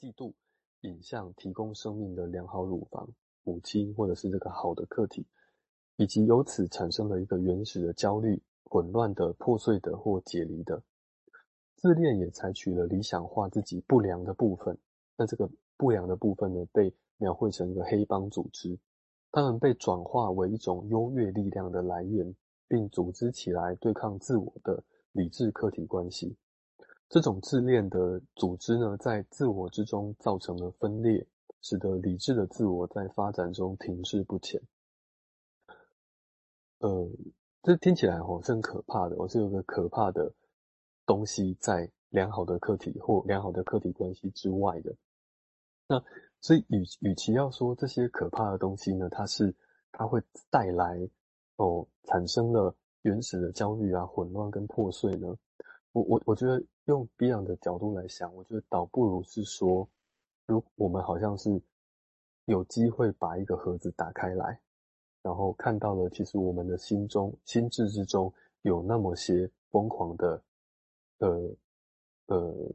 嫉妒影像提供生命的良好乳房、母亲或者是这个好的客体，以及由此产生了一个原始的焦虑、混乱的、破碎的或解离的。自恋也采取了理想化自己不良的部分，那这个不良的部分呢，被描绘成一个黑帮组织，他们被转化为一种优越力量的来源，并组织起来对抗自我的理智客体关系。这种自恋的组织呢，在自我之中造成了分裂，使得理智的自我在发展中停滞不前。呃，这听起来哦是很可怕的，我是有个可怕的东西在良好的客体或良好的客体关系之外的。那所以与与其要说这些可怕的东西呢，它是它会带来哦产生了原始的焦虑啊、混乱跟破碎呢？我我我觉得用 Beyond 的角度来想，我觉得倒不如是说，如我们好像是有机会把一个盒子打开来，然后看到了其实我们的心中心智之中有那么些疯狂的，呃呃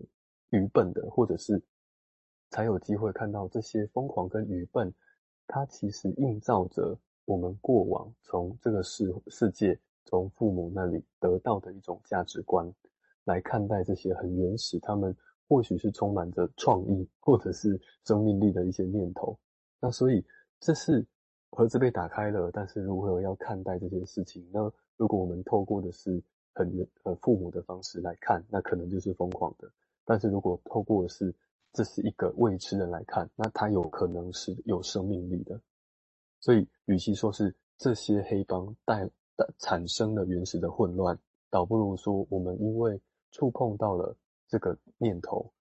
愚笨的，或者是才有机会看到这些疯狂跟愚笨，它其实映照着我们过往从这个世世界从父母那里得到的一种价值观。来看待这些很原始，他们或许是充满着创意或者是生命力的一些念头。那所以这是盒子被打开了，但是如何要看待这件事情呢？如果我们透过的是很原呃父母的方式来看，那可能就是疯狂的；但是如果透过的是这是一个未知的来看，那它有可能是有生命力的。所以，与其说是这些黑帮带的产生了原始的混乱，倒不如说我们因为触碰到了这个念头，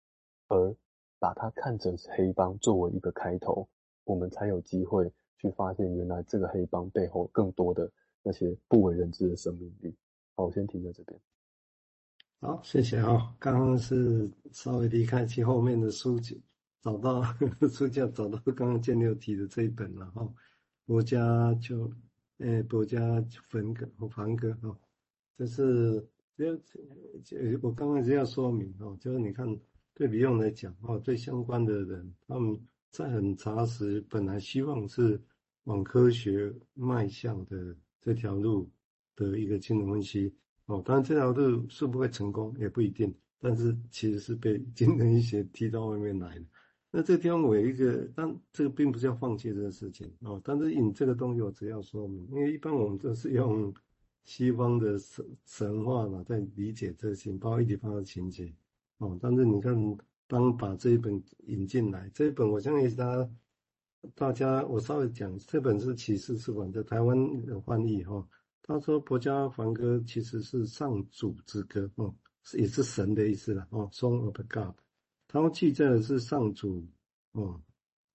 而把它看成是黑帮作为一个开头，我们才有机会去发现原来这个黑帮背后更多的那些不为人知的生命力。好，我先停在这边。好，谢谢啊。刚刚是稍微离开其后面的书籍，找到 书架，找到刚刚建六提的这一本了哈。博家就，诶，博家梵歌和梵歌哈，这是。就我刚刚是要说明哦，就是你看对 Beyond 来讲哦，对相关的人，他们在很扎实，本来希望是往科学迈向的这条路的一个精神分析哦，当然这条路是不会成功也不一定，但是其实是被精神医学踢到外面来的。那这地方我有一个，但这个并不是要放弃这个事情哦，但是引这个东西我只要说明，因为一般我们都是用。西方的神神话嘛，在理解这些，包括一体化的情节哦。但是你看，当把这一本引进来，这一本我相信大家，大家我稍微讲，这本是启示出版在台湾的翻译哈。他说《博家梵歌》其实是上主之歌哦，也是神的意思了哦，Song of God。他记载的是上主哦，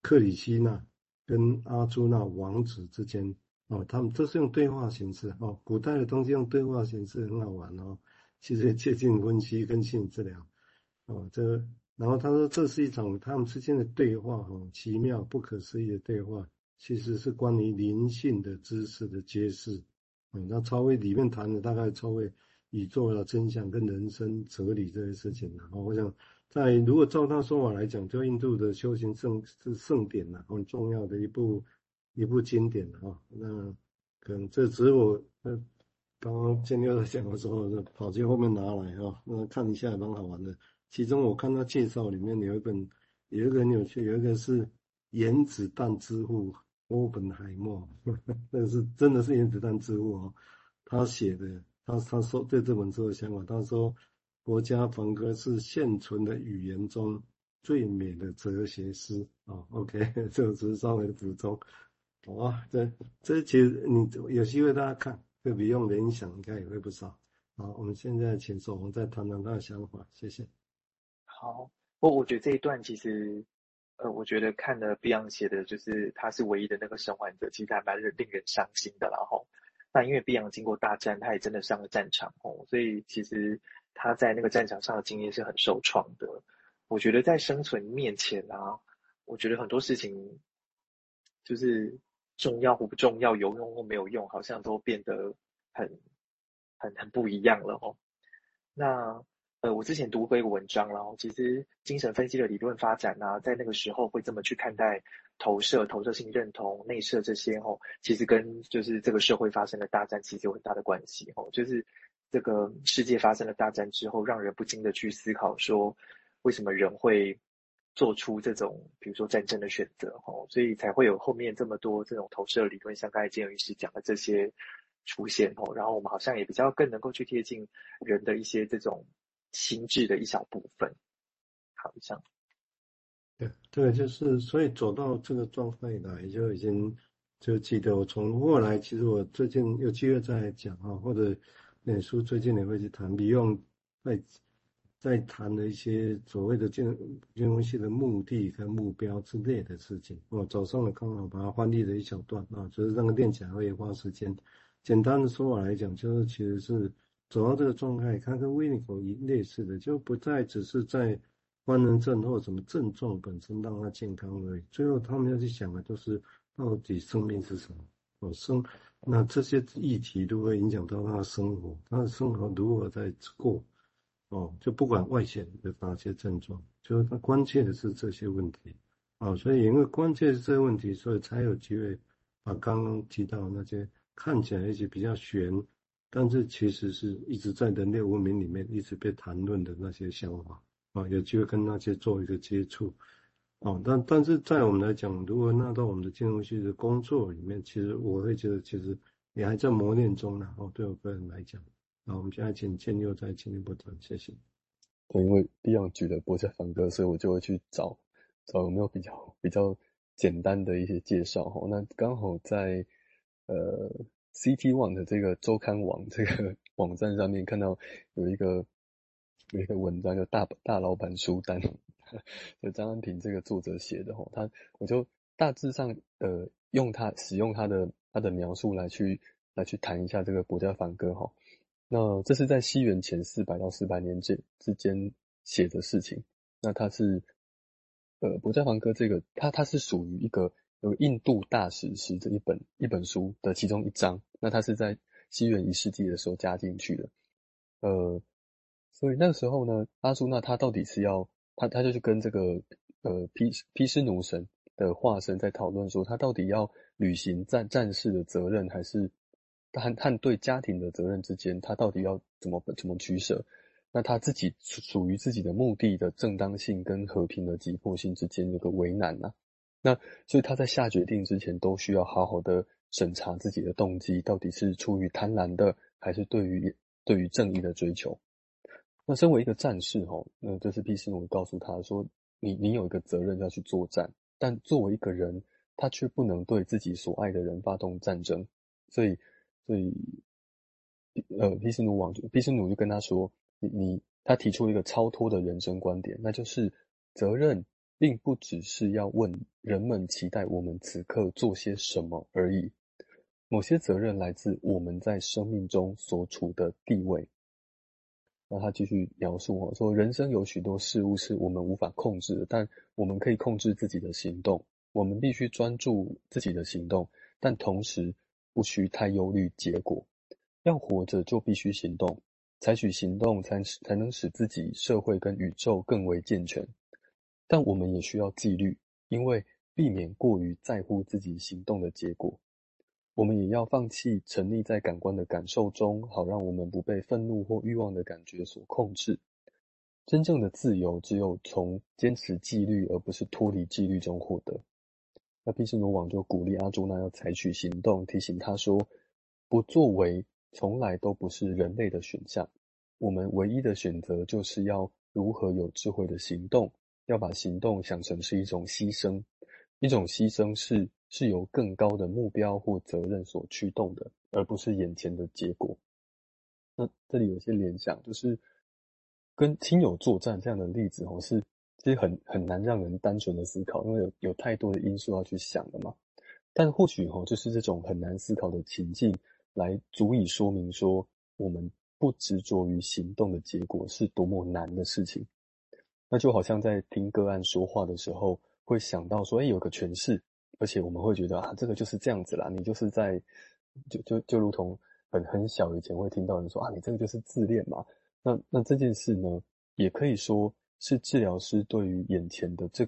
克里希那跟阿朱那王子之间。哦，他们都是用对话形式哦。古代的东西用对话形式很好玩哦。其实接近分析跟心理治疗哦。这个，然后他说这是一场他们之间的对话哦，奇妙不可思议的对话，其实是关于灵性的知识的揭示。嗯，那超越里面谈的大概超越宇宙的真相跟人生哲理这些事情了。哦，我想在如果照他说法来讲，就印度的修行圣是圣典呐，很重要的一部。一部经典的啊，那可能这只是我呃刚刚建六在讲的时候，跑去后面拿来啊，那看一下蛮好玩的。其中我看他介绍里面有一本，有一个很有趣，有一个是原子弹之父欧本海默，那是真的是原子弹之父哦。他写的，他他说对这本书的想法，他说《国家梵歌》是现存的语言中最美的哲学诗啊。OK，这只是稍微的补充。好啊，这这其实你有机会大家看，会比用联想应该也会不少。好，我们现在请守红再谈谈他的想法，谢谢。好，我我觉得这一段其实，呃，我觉得看了 Beyond 写的就是他是唯一的那个生还者，其实还蛮令人伤心的。然后，那因为 Beyond 经过大战，他也真的上了战场哦，所以其实他在那个战场上的经验是很受创的。我觉得在生存面前啊，我觉得很多事情就是。重要或不重要，有用或没有用，好像都变得很、很、很不一样了哦。那呃，我之前读过一个文章，然后其实精神分析的理论发展啊，在那个时候会这么去看待投射、投射性认同、内射这些哦，其实跟就是这个社会发生的大战其实有很大的关系哦，就是这个世界发生了大战之后，让人不禁的去思考说，为什么人会做出这种比如说战争的选择吼，所以才会有后面这么多这种投射理论，像刚才建友医师讲的这些出现吼，然后我们好像也比较更能够去贴近人的一些这种。心智的一小部分，好像，对对，就是所以走到这个状态以来，就已经就记得我从后来，其实我最近有机会再讲啊，或者脸书最近也会去谈，利用在在谈的一些所谓的金金融系的目的跟目标之类的事情。我早上呢刚好把它翻译了一小段啊，就是那个练起来会花时间。简单的说法来讲，就是其实是。走到这个状态，它跟 Winnicott 一类似的，就不再只是在官能症或什么症状本身让他健康而已。最后他们要去想的，就是到底生命是什么？哦，生那这些议题都会影响到他的生活，他的生活如何在过？哦，就不管外显的哪些症状，就是他关切的是这些问题。哦，所以因为关切是这些问题，所以才有机会把刚刚提到那些看起来一些比较玄。但是其实是一直在人类文明里面一直被谈论的那些想法啊，有机会跟那些做一个接触啊。但但是在我们来讲，如果纳到我们的金融系的工作里面，其实我会觉得其实也还在磨练中呢。哦，对我个人来讲，好我们现在请建佑再进一步谈，谢谢。对，因为 Beyond 举的《伯家梵歌》，所以我就会去找找有没有比较比较简单的一些介绍哈。那刚好在呃。CT One 的这个周刊网这个网站上面看到有一个有一个文章，叫大大老板书单，就 张安平这个作者写的哈，他我就大致上呃用他使用他的他的描述来去来去谈一下这个国家梵歌哈。那这是在西元前四百到四百年间之间写的事情。那他是呃伯家梵歌这个他他是属于一个。有印度大史诗这一本一本书的其中一章，那它是在西元一世纪的时候加进去的，呃，所以那个时候呢，阿朱那他到底是要他他就去跟这个呃毗毗湿奴神的化身在讨论说，他到底要履行战战士的责任，还是和和对家庭的责任之间，他到底要怎么怎么取舍？那他自己属属于自己的目的的正当性跟和平的急迫性之间有个为难呐、那所以他在下决定之前，都需要好好的审查自己的动机，到底是出于贪婪的，还是对于对于正义的追求。那身为一个战士，哈，那这是毗湿奴告诉他说，你你有一个责任要去作战，但作为一个人，他却不能对自己所爱的人发动战争。所以，所以，呃，毗湿奴王就毗湿奴就跟他说，你你，他提出一个超脱的人生观点，那就是责任。并不只是要问人们期待我们此刻做些什么而已。某些责任来自我们在生命中所处的地位。那他继续描述哦，说人生有许多事物是我们无法控制的，但我们可以控制自己的行动。我们必须专注自己的行动，但同时不需太忧虑结果。要活着就必须行动，采取行动才才能使自己、社会跟宇宙更为健全。但我们也需要纪律，因为避免过于在乎自己行动的结果。我们也要放弃沉溺在感官的感受中，好让我们不被愤怒或欲望的感觉所控制。真正的自由只有从坚持纪律，而不是脱离纪律中获得。那毗湿奴王就鼓励阿朱那要采取行动，提醒他说：不作为从来都不是人类的选项。我们唯一的选择就是要如何有智慧的行动。要把行动想成是一种牺牲，一种牺牲是是由更高的目标或责任所驱动的，而不是眼前的结果。那这里有些联想，就是跟亲友作战这样的例子哦，是其实很很难让人单纯的思考，因为有有太多的因素要去想的嘛。但或许哦，就是这种很难思考的情境，来足以说明说，我们不执着于行动的结果是多么难的事情。那就好像在听个案说话的时候，会想到说，哎，有个诠释，而且我们会觉得啊，这个就是这样子啦，你就是在，就就就如同很很小以前会听到人说啊，你这个就是自恋嘛。那那这件事呢，也可以说是治疗师对于眼前的这个